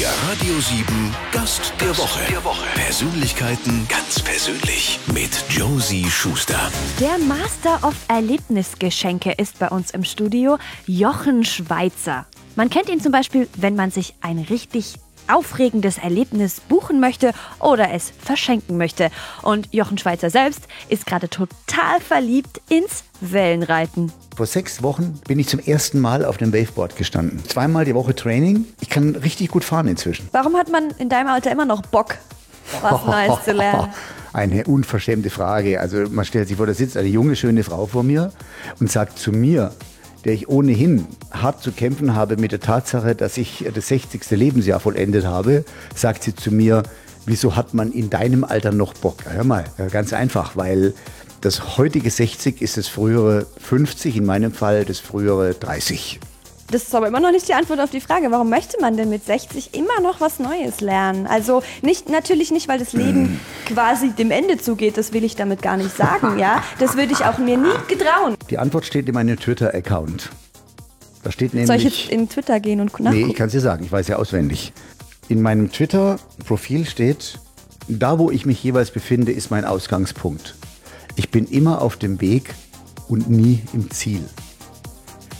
Der Radio 7 Gast der Woche. Der Woche. Persönlichkeiten ganz persönlich mit Josie Schuster. Der Master of Erlebnisgeschenke ist bei uns im Studio Jochen Schweizer. Man kennt ihn zum Beispiel, wenn man sich ein richtig aufregendes Erlebnis buchen möchte oder es verschenken möchte. Und Jochen Schweizer selbst ist gerade total verliebt ins Wellenreiten. Vor sechs Wochen bin ich zum ersten Mal auf dem Waveboard gestanden. Zweimal die Woche Training. Ich kann richtig gut fahren inzwischen. Warum hat man in deinem Alter immer noch Bock, was Neues zu lernen? Eine unverschämte Frage. Also man stellt sich vor, da sitzt eine junge, schöne Frau vor mir und sagt zu mir, der ich ohnehin hart zu kämpfen habe mit der Tatsache, dass ich das 60. Lebensjahr vollendet habe, sagt sie zu mir, wieso hat man in deinem Alter noch Bock? Hör mal, ganz einfach, weil das heutige 60 ist das frühere 50, in meinem Fall das frühere 30. Das ist aber immer noch nicht die Antwort auf die Frage, warum möchte man denn mit 60 immer noch was Neues lernen? Also nicht, natürlich nicht, weil das Leben quasi dem Ende zugeht, das will ich damit gar nicht sagen, ja. Das würde ich auch mir nie getrauen. Die Antwort steht in meinem Twitter-Account. Da steht nämlich. Soll ich jetzt in Twitter gehen und nachgucken? Nee, ich kann es dir sagen, ich weiß ja auswendig. In meinem Twitter-Profil steht, da wo ich mich jeweils befinde, ist mein Ausgangspunkt. Ich bin immer auf dem Weg und nie im Ziel.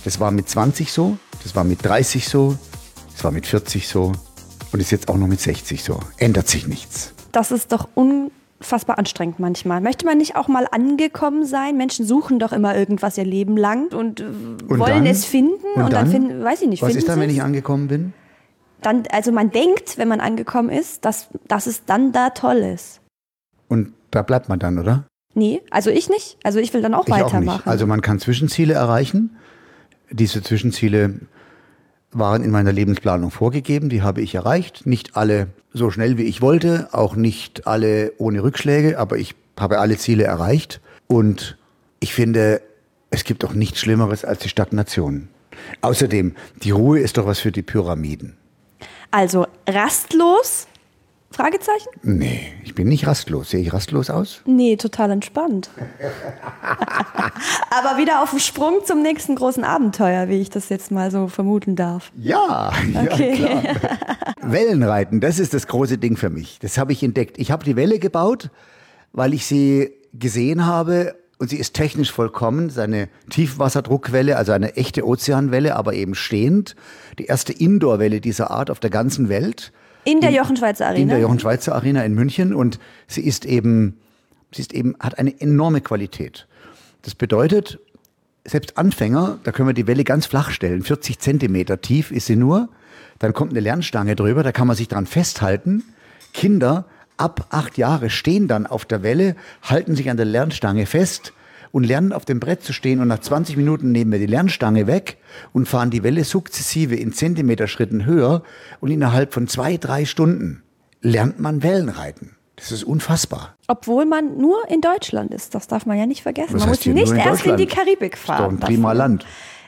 Das war mit 20 so, das war mit 30 so, das war mit 40 so und ist jetzt auch noch mit 60 so. Ändert sich nichts. Das ist doch unfassbar anstrengend manchmal. Möchte man nicht auch mal angekommen sein? Menschen suchen doch immer irgendwas ihr Leben lang und, äh, Und wollen dann? es finden Und und, dann, dann? finden, weiß ich nicht, Was ist dann, wenn ich angekommen bin? dann, also man denkt, wenn man angekommen ist, dass, dass es dann da toll ist. Und da bleibt man dann, oder? Nee, also ich nicht. Also ich will dann auch Ich auch weitermachen. nicht. Also man kann Zwischenziele erreichen. Diese Zwischenziele waren in meiner Lebensplanung vorgegeben, die habe ich erreicht. Nicht alle so schnell wie ich wollte, auch nicht alle ohne Rückschläge, aber ich habe alle Ziele erreicht. Und ich finde, es gibt auch nichts Schlimmeres als die Stagnation. Außerdem, die Ruhe ist doch was für die Pyramiden. Also rastlos? Fragezeichen? Nee, ich bin nicht rastlos. Sehe ich rastlos aus? Nee, total entspannt. Aber wieder auf dem Sprung zum nächsten großen Abenteuer, wie ich das jetzt mal so vermuten darf. Ja, Okay. ja klar. Wellenreiten, das ist das große Ding für mich. Das habe ich entdeckt. Ich habe die Welle gebaut, weil ich sie gesehen habe und sie ist technisch vollkommen. Es ist eine Tiefwasserdruckwelle, also eine echte Ozeanwelle, aber eben stehend. Die erste Indoor-Welle dieser Art auf der ganzen Welt. In der Jochen Schweizer Arena. In der Jochen Schweizer Arena in München und sie ist eben, sie ist eben, hat eine enorme Qualität. Das bedeutet, selbst Anfänger, da können wir die Welle ganz flach stellen, 40 Zentimeter tief ist sie nur, dann kommt eine Lernstange drüber, da kann man sich dran festhalten. Kinder ab acht Jahre stehen dann auf der Welle, halten sich an der Lernstange fest und lernen auf dem Brett zu stehen und nach 20 Minuten nehmen wir die Lernstange weg und fahren die Welle sukzessive in Zentimeterschritten höher und innerhalb von zwei, drei Stunden lernt man Wellenreiten. Das ist unfassbar. Obwohl man nur in Deutschland ist. Das darf man ja nicht vergessen. Man muss nicht in erst in die? Karibik Ist doch fahren. ein prima. Land.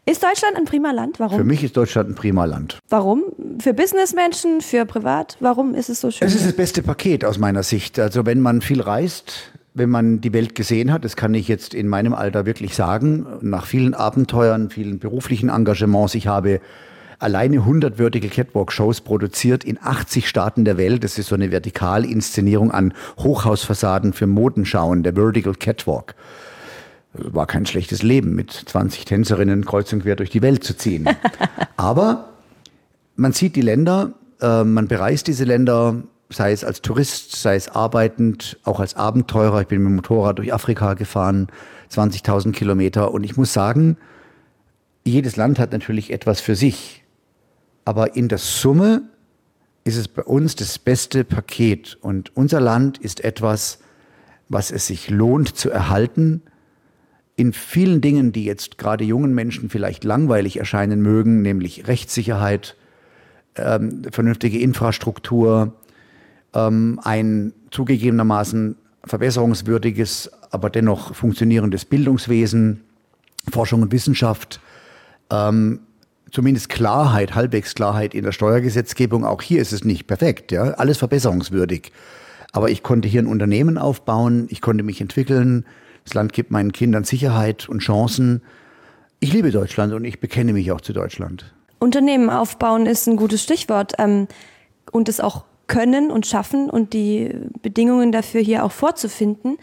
Ist Deutschland ein prima Land? Warum? Für mich ist Deutschland ein prima Land. Warum? Für Businessmenschen, für privat? Warum ist es so schön? Es ist das beste Paket aus meiner Sicht. Also wenn man viel reist, wenn man die Welt gesehen hat, das kann ich jetzt in meinem Alter wirklich sagen, nach vielen Abenteuern, vielen beruflichen Engagements, ich habe alleine 100 Vertical Catwalk Shows produziert in 80 Staaten der Welt. Das ist so eine Vertikalinszenierung an Hochhausfassaden für Modenschauen, der Vertical Catwalk. Das war kein schlechtes Leben, mit 20 Tänzerinnen kreuz und quer durch die Welt zu ziehen. Aber man sieht die Länder, äh, man bereist diese Länder, sei es als Tourist, sei es arbeitend, auch als Abenteurer. Ich bin mit dem Motorrad durch Afrika gefahren, 20.000 Kilometer. Und ich muss sagen, jedes Land hat natürlich etwas für sich. Aber in der Summe ist es bei uns das beste Paket. Und unser Land ist etwas, was es sich lohnt zu erhalten. In vielen Dingen, die jetzt gerade jungen Menschen vielleicht langweilig erscheinen mögen, nämlich Rechtssicherheit, ähm, vernünftige Infrastruktur, ähm, ein zugegebenermaßen verbesserungswürdiges, aber dennoch funktionierendes Bildungswesen, Forschung und Wissenschaft, ähm, zumindest Klarheit, halbwegs Klarheit in der Steuergesetzgebung. Auch hier ist es nicht perfekt, ja, alles verbesserungswürdig. Aber ich konnte hier ein Unternehmen aufbauen, ich konnte mich entwickeln. Das Land gibt meinen Kindern Sicherheit und Chancen. Ich liebe Deutschland und ich bekenne mich auch zu Deutschland. Unternehmen aufbauen ist ein gutes Stichwort. Ähm, und es auch können und schaffen und die Bedingungen dafür hier auch vorzufinden.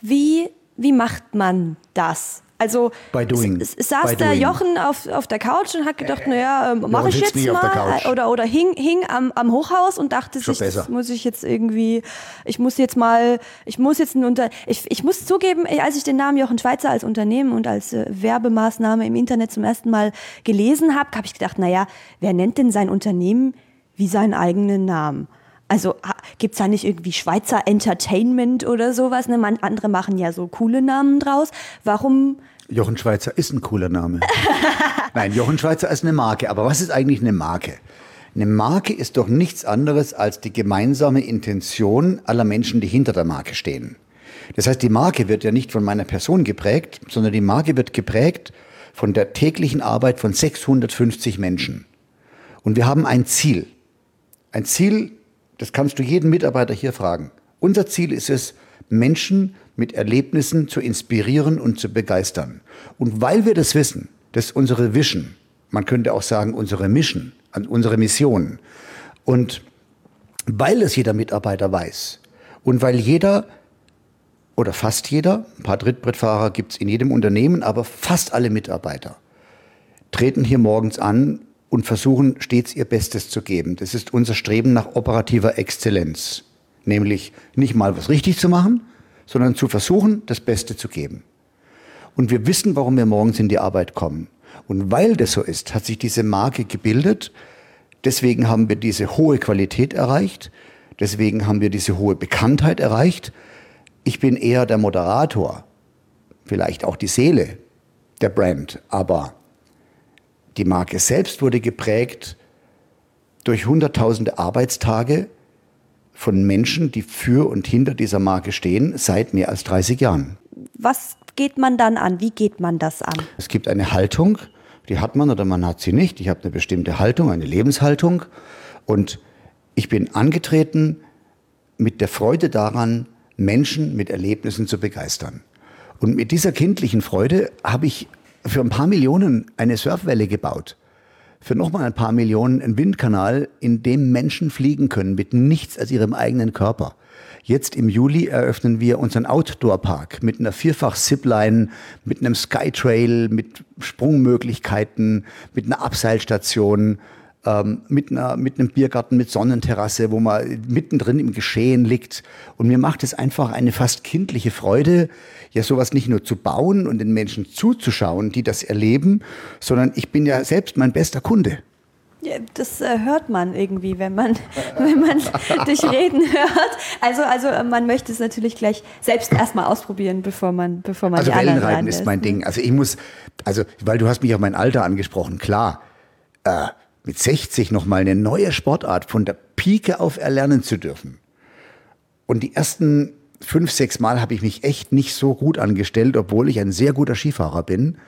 Wie, wie macht man das? Also By doing. saß By da doing. Jochen auf, auf der Couch und hat gedacht, naja, ähm, mache ich jetzt mal. Oder, oder hing, hing am, am Hochhaus und dachte Schon sich, das muss ich jetzt irgendwie, ich muss jetzt mal, ich muss jetzt ein Unter, ich, ich muss zugeben, als ich den Namen Jochen Schweizer als Unternehmen und als äh, Werbemaßnahme im Internet zum ersten Mal gelesen habe, habe ich gedacht, naja, wer nennt denn sein Unternehmen wie seinen eigenen Namen? Also gibt es da nicht irgendwie Schweizer Entertainment oder sowas? Ne? Man, andere machen ja so coole Namen draus. Warum? Jochen Schweizer ist ein cooler Name. Nein, Jochen Schweizer ist eine Marke. Aber was ist eigentlich eine Marke? Eine Marke ist doch nichts anderes als die gemeinsame Intention aller Menschen, die hinter der Marke stehen. Das heißt, die Marke wird ja nicht von meiner Person geprägt, sondern die Marke wird geprägt von der täglichen Arbeit von 650 Menschen. Und wir haben ein Ziel. Ein Ziel, das kannst du jeden Mitarbeiter hier fragen. Unser Ziel ist es, Menschen mit Erlebnissen zu inspirieren und zu begeistern. Und weil wir das wissen, das ist unsere Vision, man könnte auch sagen unsere Mission, unsere Mission. Und weil es jeder Mitarbeiter weiß und weil jeder oder fast jeder, ein paar Trittbrettfahrer gibt es in jedem Unternehmen, aber fast alle Mitarbeiter treten hier morgens an und versuchen stets ihr Bestes zu geben. Das ist unser Streben nach operativer Exzellenz. Nämlich nicht mal was richtig zu machen, sondern zu versuchen, das Beste zu geben. Und wir wissen, warum wir morgens in die Arbeit kommen. Und weil das so ist, hat sich diese Marke gebildet. Deswegen haben wir diese hohe Qualität erreicht. Deswegen haben wir diese hohe Bekanntheit erreicht. Ich bin eher der Moderator, vielleicht auch die Seele der Brand, aber die Marke selbst wurde geprägt durch hunderttausende Arbeitstage von Menschen, die für und hinter dieser Marke stehen, seit mehr als 30 Jahren. Was geht man dann an? Wie geht man das an? Es gibt eine Haltung, die hat man oder man hat sie nicht. Ich habe eine bestimmte Haltung, eine Lebenshaltung. Und ich bin angetreten mit der Freude daran, Menschen mit Erlebnissen zu begeistern. Und mit dieser kindlichen Freude habe ich für ein paar Millionen eine Surfwelle gebaut. Für nochmal ein paar Millionen einen Windkanal, in dem Menschen fliegen können mit nichts als ihrem eigenen Körper. Jetzt im Juli eröffnen wir unseren Outdoor-Park mit einer Vierfach-Zipline, mit einem Skytrail, mit Sprungmöglichkeiten, mit einer Abseilstation, ähm, mit, einer, mit einem Biergarten mit Sonnenterrasse, wo man mittendrin im Geschehen liegt. Und mir macht es einfach eine fast kindliche Freude, ja sowas nicht nur zu bauen und den Menschen zuzuschauen, die das erleben, sondern ich bin ja selbst mein bester Kunde. Ja, das äh, hört man irgendwie, wenn man, wenn man dich reden hört. Also, also äh, man möchte es natürlich gleich selbst erstmal ausprobieren, bevor man, bevor man Also die anderen Wellenreiten ist mein ne? Ding. Also ich muss, also weil du hast mich auf mein Alter angesprochen, klar, äh, mit 60 nochmal eine neue Sportart von der Pike auf erlernen zu dürfen. Und die ersten fünf, sechs Mal habe ich mich echt nicht so gut angestellt, obwohl ich ein sehr guter Skifahrer bin.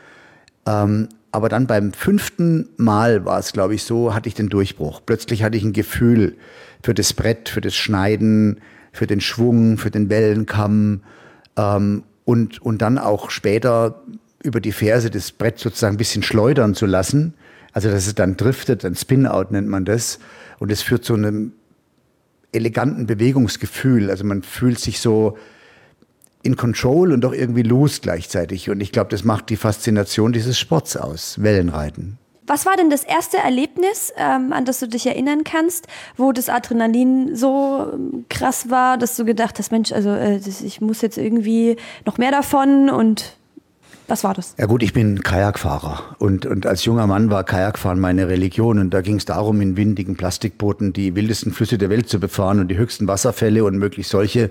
Ähm, aber dann beim fünften Mal war es, glaube ich, so, hatte ich den Durchbruch. Plötzlich hatte ich ein Gefühl für das Brett, für das Schneiden, für den Schwung, für den Wellenkamm ähm, und, und dann auch später über die Ferse das Brett sozusagen ein bisschen schleudern zu lassen. Also, dass es dann driftet, ein Spin-Out nennt man das. Und es führt zu einem eleganten Bewegungsgefühl. Also man fühlt sich so in Control und doch irgendwie loose gleichzeitig. Und ich glaube, das macht die Faszination dieses Sports aus, Wellenreiten. Was war denn das erste Erlebnis, ähm, an das du dich erinnern kannst, wo das Adrenalin so ähm, krass war, dass du gedacht hast, Mensch, also äh, ich muss jetzt irgendwie noch mehr davon und was war das? Ja gut, ich bin Kajakfahrer und, und als junger Mann war Kajakfahren meine Religion und da ging es darum, in windigen Plastikbooten die wildesten Flüsse der Welt zu befahren und die höchsten Wasserfälle und möglichst solche,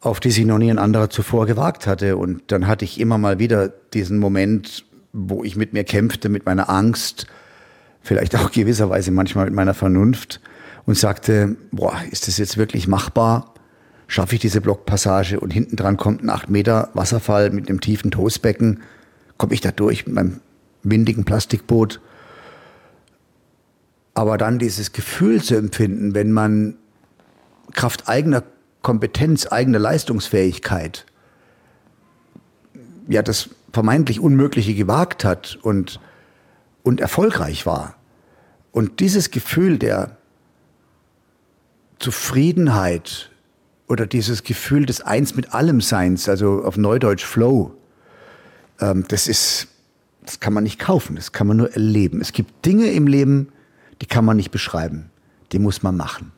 auf die sich noch nie ein anderer zuvor gewagt hatte. Und dann hatte ich immer mal wieder diesen Moment, wo ich mit mir kämpfte, mit meiner Angst, vielleicht auch gewisserweise manchmal mit meiner Vernunft und sagte, boah, ist das jetzt wirklich machbar? Schaffe ich diese Blockpassage und hinten dran kommt ein 8 Meter Wasserfall mit einem tiefen Toastbecken? Komme ich da durch mit meinem windigen Plastikboot? Aber dann dieses Gefühl zu empfinden, wenn man Kraft eigener Kompetenz, eigener Leistungsfähigkeit ja das vermeintlich Unmögliche gewagt hat und, und erfolgreich war. Und dieses Gefühl der, Zufriedenheit oder dieses Gefühl des Eins mit allem Seins, also auf Neudeutsch Flow, ähm, das ist, das kann man nicht kaufen, das kann man nur erleben. Es gibt Dinge im Leben, die kann man nicht beschreiben, die muss man machen.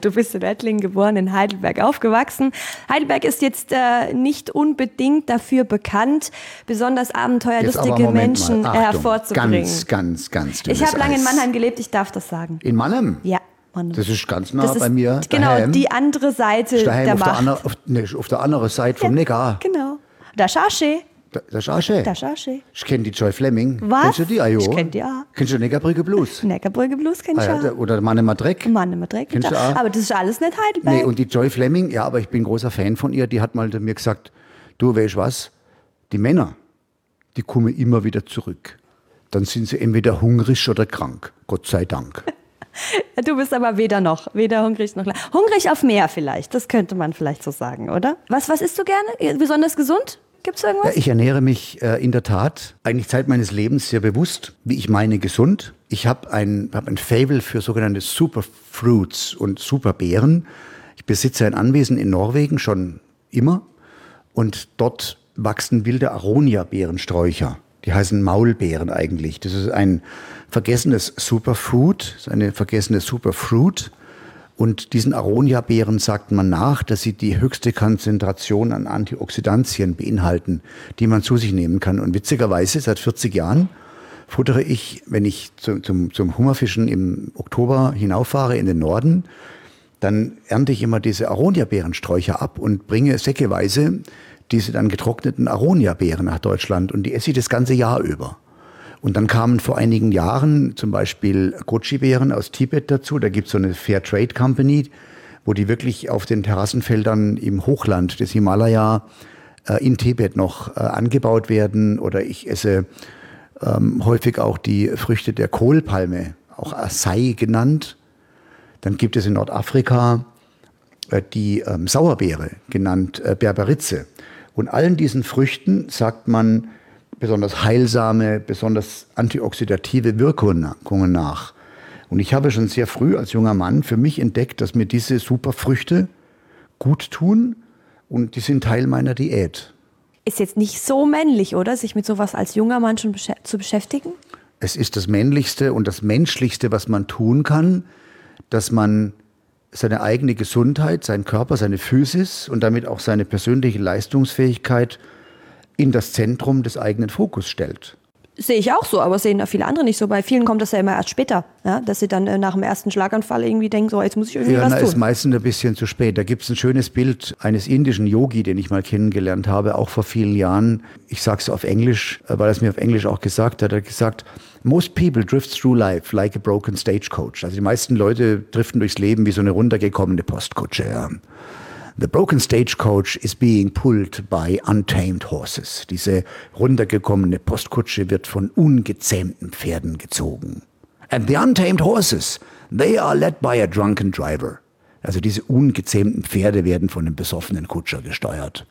Du bist in Ettlingen geboren, in Heidelberg aufgewachsen. Heidelberg ist jetzt äh, nicht unbedingt dafür bekannt, besonders abenteuerlustige Menschen mal. Achtung, hervorzubringen. Ganz, ganz, ganz Ich habe lange in Mannheim gelebt, ich darf das sagen. In Mannheim? Ja, Mannheim. Das ist ganz nah Das ist bei mir. Genau, daheim. die andere Seite daheim der auf, der Macht. andere, auf, nee, auf der anderen Seite vom Neckar. Genau. Der ist auch schön. Der Charché. Ich kenne die Joy Fleming. Was? Kennst du die, Ajo? Ich kenn die auch. Kennst du Neckarbrücke Blues? Neckarbrücke Blues kenn Ah, ich ja, auch. der- oder Mannemer Dreck? Mann, immer direkt. Kennst du auch? Aber das ist alles nicht Heidelberg. Nee, und die Joy Fleming, ja, aber ich bin großer Fan von ihr, die hat mal mir gesagt, du weißt was, die Männer, die kommen immer wieder zurück. Dann sind sie entweder hungrig oder krank. Gott sei Dank. Du bist aber weder noch, weder hungrig noch. Hungrig auf mehr vielleicht, das könnte man vielleicht so sagen, oder? Was, was isst du gerne? Besonders gesund? Gibt's Ja, irgendwas? ich ernähre mich äh, in der Tat eigentlich Zeit meines Lebens sehr bewusst, wie ich meine, gesund. Ich habe ein, hab ein Fable für sogenannte Superfruits und Superbeeren. Ich besitze ein Anwesen in Norwegen schon immer und dort wachsen wilde Aronia-Beerensträucher. Die heißen Maulbeeren eigentlich. Das ist ein vergessenes Superfood, eine vergessene Superfruit. Und diesen Aronia-Beeren sagt man nach, dass sie die höchste Konzentration an Antioxidantien beinhalten, die man zu sich nehmen kann. Und witzigerweise, seit 40 Jahren futtere ich, wenn ich zu, zum, zum Hummerfischen im Oktober hinauffahre in den Norden, dann ernte ich immer diese Aronia-Beerensträucher ab und bringe säckeweise diese dann getrockneten Aronia-Beeren nach Deutschland und die esse ich das ganze Jahr über. Und dann kamen vor einigen Jahren zum Beispiel Goji-Beeren aus Tibet dazu. Da gibt es so eine Fair Trade Company, wo die wirklich auf den Terrassenfeldern im Hochland des Himalaya äh, in Tibet noch äh, angebaut werden. Oder ich esse ähm, häufig auch die Früchte der Kohlpalme, auch Acai genannt. Dann gibt es in Nordafrika äh, die ähm, Sauerbeere, genannt äh, Berberitze. Und allen diesen Früchten sagt man besonders heilsame, besonders antioxidative Wirkungen nach. Und ich habe schon sehr früh als junger Mann für mich entdeckt, dass mir diese Superfrüchte gut tun und die sind Teil meiner Diät. Ist jetzt nicht so männlich, oder? Sich mit sowas als junger Mann schon beschä zu beschäftigen? Es ist das Männlichste und das Menschlichste, was man tun kann, dass man seine eigene Gesundheit, seinen Körper, seine Physis und damit auch seine persönliche Leistungsfähigkeit in das Zentrum des eigenen Fokus stellt. Sehe ich auch so, aber sehen viele andere nicht so. Bei vielen kommt das ja immer erst später, ja? dass sie dann äh, nach dem ersten Schlaganfall irgendwie denken, so jetzt muss ich irgendwie Ja, was na, tun. ist meistens ein bisschen zu spät. Da gibt es ein schönes Bild eines indischen Yogi, den ich mal kennengelernt habe, auch vor vielen Jahren. Ich sage es auf Englisch, äh, weil er es mir auf Englisch auch gesagt hat. Er hat gesagt, most people drift through life like a broken stagecoach. Also die meisten Leute driften durchs Leben wie so eine runtergekommene Postkutsche. Ja. The broken stagecoach is being pulled by untamed horses. Diese runtergekommene Postkutsche wird von ungezähmten Pferden gezogen. And the untamed horses, they are led by a drunken driver. Also diese ungezähmten Pferde werden von einem besoffenen Kutscher gesteuert.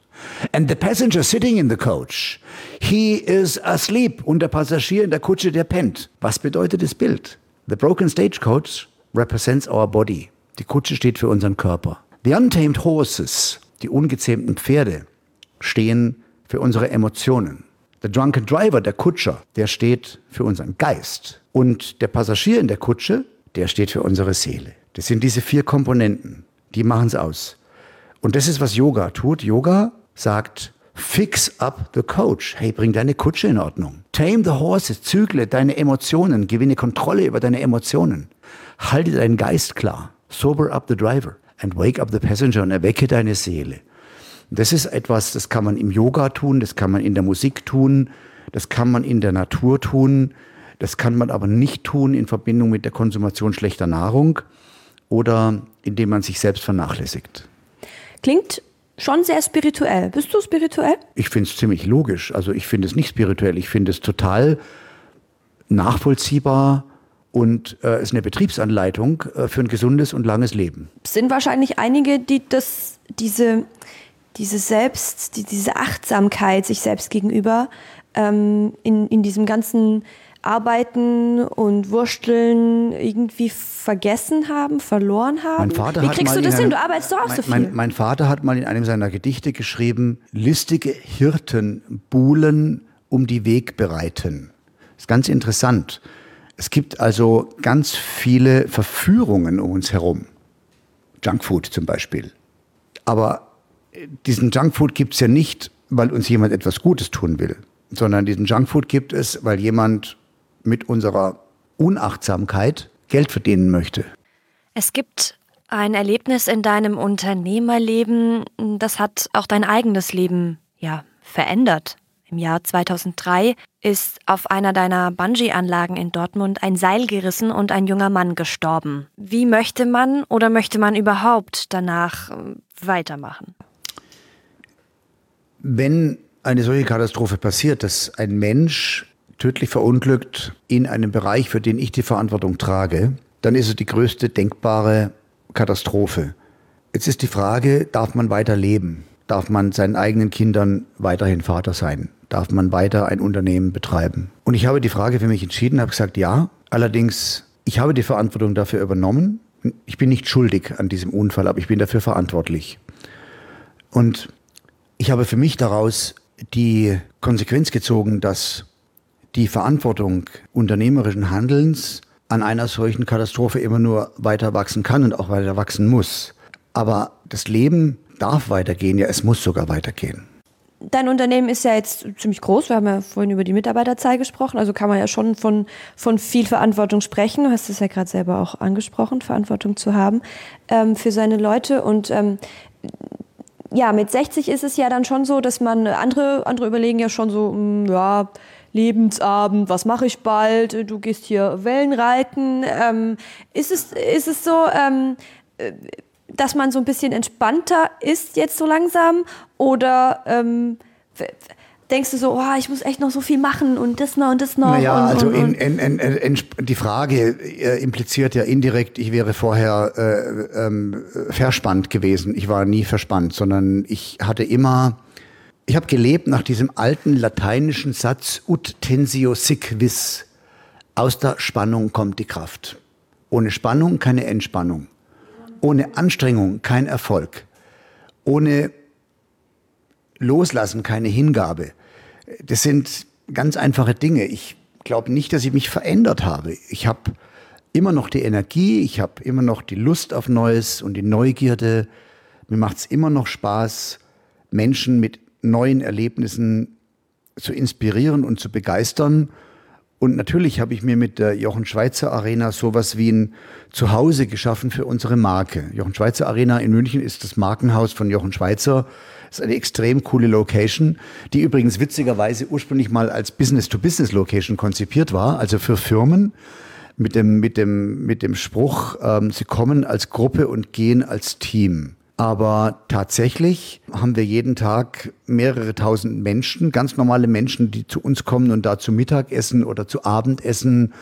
And the passenger sitting in the coach, he is asleep. Und der Passagier in der Kutsche, der pennt. Was bedeutet das Bild? The broken stagecoach represents our body. Die Kutsche steht für unseren Körper. The untamed horses, die ungezähmten Pferde, stehen für unsere Emotionen. Der drunken driver, der Kutscher, der steht für unseren Geist. Und der Passagier in der Kutsche, der steht für unsere Seele. Das sind diese vier Komponenten, die machen es aus. Und das ist, was Yoga tut. Yoga sagt, fix up the coach. Hey, bring deine Kutsche in Ordnung. Tame the horses, zügle deine Emotionen, gewinne Kontrolle über deine Emotionen. Halte deinen Geist klar. Sober up the driver and wake up the passenger und erwecke deine Seele. Das ist etwas, das kann man im Yoga tun, das kann man in der Musik tun, das kann man in der Natur tun, das kann man aber nicht tun in Verbindung mit der Konsumation schlechter Nahrung oder indem man sich selbst vernachlässigt. Klingt schon sehr spirituell. Bist du spirituell? Ich finde es ziemlich logisch. Also ich finde es nicht spirituell, ich finde es total nachvollziehbar und äh, ist eine Betriebsanleitung äh, für ein gesundes und langes Leben. Es sind wahrscheinlich einige, die das, diese, diese Selbst, die, diese Achtsamkeit sich selbst gegenüber ähm, in, in diesem ganzen Arbeiten und Wursteln irgendwie vergessen haben, verloren haben? Mein Vater Wie hat kriegst mal du das in hin? einem- Du arbeitest doch auch mein, so viel. Mein, mein Vater hat mal in einem seiner Gedichte geschrieben, listige Hirten buhlen um die Weg bereiten. Das ist ganz interessant. Es gibt also ganz viele Verführungen um uns herum. Junkfood zum Beispiel. Aber äh, diesen Junkfood gibt es ja nicht, weil uns jemand etwas Gutes tun will, sondern diesen Junkfood gibt es, weil jemand mit unserer Unachtsamkeit Geld verdienen möchte. Es gibt ein Erlebnis in deinem Unternehmerleben, das hat auch dein eigenes Leben ja verändert. Im Jahr 2003 ist auf einer deiner Bungee-Anlagen in Dortmund ein Seil gerissen und ein junger Mann gestorben. Wie möchte man oder möchte man überhaupt danach äh, weitermachen? Wenn eine solche Katastrophe passiert, dass ein Mensch tödlich verunglückt in einem Bereich, für den ich die Verantwortung trage, dann ist es die größte denkbare Katastrophe. Jetzt ist die Frage, darf man weiter leben? Darf man seinen eigenen Kindern weiterhin Vater sein? Darf man weiter ein Unternehmen betreiben? Und ich habe die Frage für mich entschieden, habe gesagt, ja. Allerdings, ich habe die Verantwortung dafür übernommen. Ich bin nicht schuldig an diesem Unfall, aber ich bin dafür verantwortlich. Und ich habe für mich daraus die Konsequenz gezogen, dass die Verantwortung unternehmerischen Handelns an einer solchen Katastrophe immer nur weiter wachsen kann und auch weiter wachsen muss. Aber das Leben darf weitergehen, ja, es muss sogar weitergehen. Dein Unternehmen ist ja jetzt ziemlich groß. Wir haben ja vorhin über die Mitarbeiterzahl gesprochen. Also kann man ja schon von, von viel Verantwortung sprechen. Du hast es ja gerade selber auch angesprochen, Verantwortung zu haben ähm, für seine Leute. Und ähm, ja, mit 60 ist es ja dann schon so, dass man andere, andere überlegen ja schon so, mh, ja, Lebensabend, was mache ich bald? Du gehst hier Wellenreiten. Ähm, ist, es, ist es so, ähm, äh, dass man so ein bisschen entspannter ist jetzt so langsam? Oder ähm, denkst du so, oh, ich muss echt noch so viel machen und das noch und das noch? Naja, und, also und, in, und. in, in, in, die Frage äh, impliziert ja indirekt, ich wäre vorher äh, ähm, verspannt gewesen. Ich war nie verspannt, sondern ich hatte immer, ich habe gelebt nach diesem alten lateinischen Satz ut tensio sic vis. Aus der Spannung kommt die Kraft. Ohne Spannung keine Entspannung. Ohne Anstrengung kein Erfolg. Ohne Loslassen keine Hingabe. Das sind ganz einfache Dinge. Ich glaube nicht, dass ich mich verändert habe. Ich habe immer noch die Energie, ich habe immer noch die Lust auf Neues und die Neugierde. Mir macht es immer noch Spaß, Menschen mit neuen Erlebnissen zu inspirieren und zu begeistern. Und natürlich habe ich mir mit der Jochen Schweizer Arena sowas wie ein Zuhause geschaffen für unsere Marke. Jochen Schweizer Arena in München ist das Markenhaus von Jochen Schweizer. Das ist eine extrem coole Location, die übrigens witzigerweise ursprünglich mal als Business-to-Business-Location konzipiert war, also für Firmen mit dem, mit dem, mit dem Spruch, ähm, sie kommen als Gruppe und gehen als Team. Aber tatsächlich haben wir jeden Tag mehrere tausend Menschen, ganz normale Menschen, die zu uns kommen und da zu Mittagessen oder zu Abendessen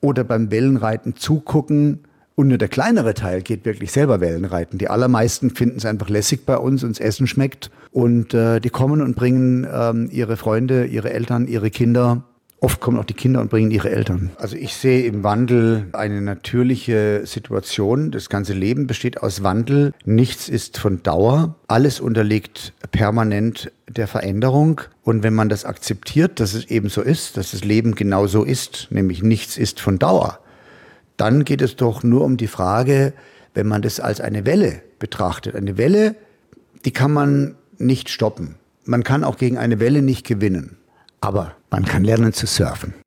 oder beim Wellenreiten zugucken. Und nur der kleinere Teil geht wirklich selber Wellenreiten. Die allermeisten finden es einfach lässig bei uns, uns Essen schmeckt. Und äh, die kommen und bringen ähm, ihre Freunde, ihre Eltern, ihre Kinder Oft kommen auch die Kinder und bringen ihre Eltern. Also ich sehe im Wandel eine natürliche Situation. Das ganze Leben besteht aus Wandel. Nichts ist von Dauer. Alles unterliegt permanent der Veränderung. Und wenn man das akzeptiert, dass es eben so ist, dass das Leben genau so ist, nämlich nichts ist von Dauer, dann geht es doch nur um die Frage, wenn man das als eine Welle betrachtet. Eine Welle, die kann man nicht stoppen. Man kann auch gegen eine Welle nicht gewinnen. Aber man kann lernen zu surfen.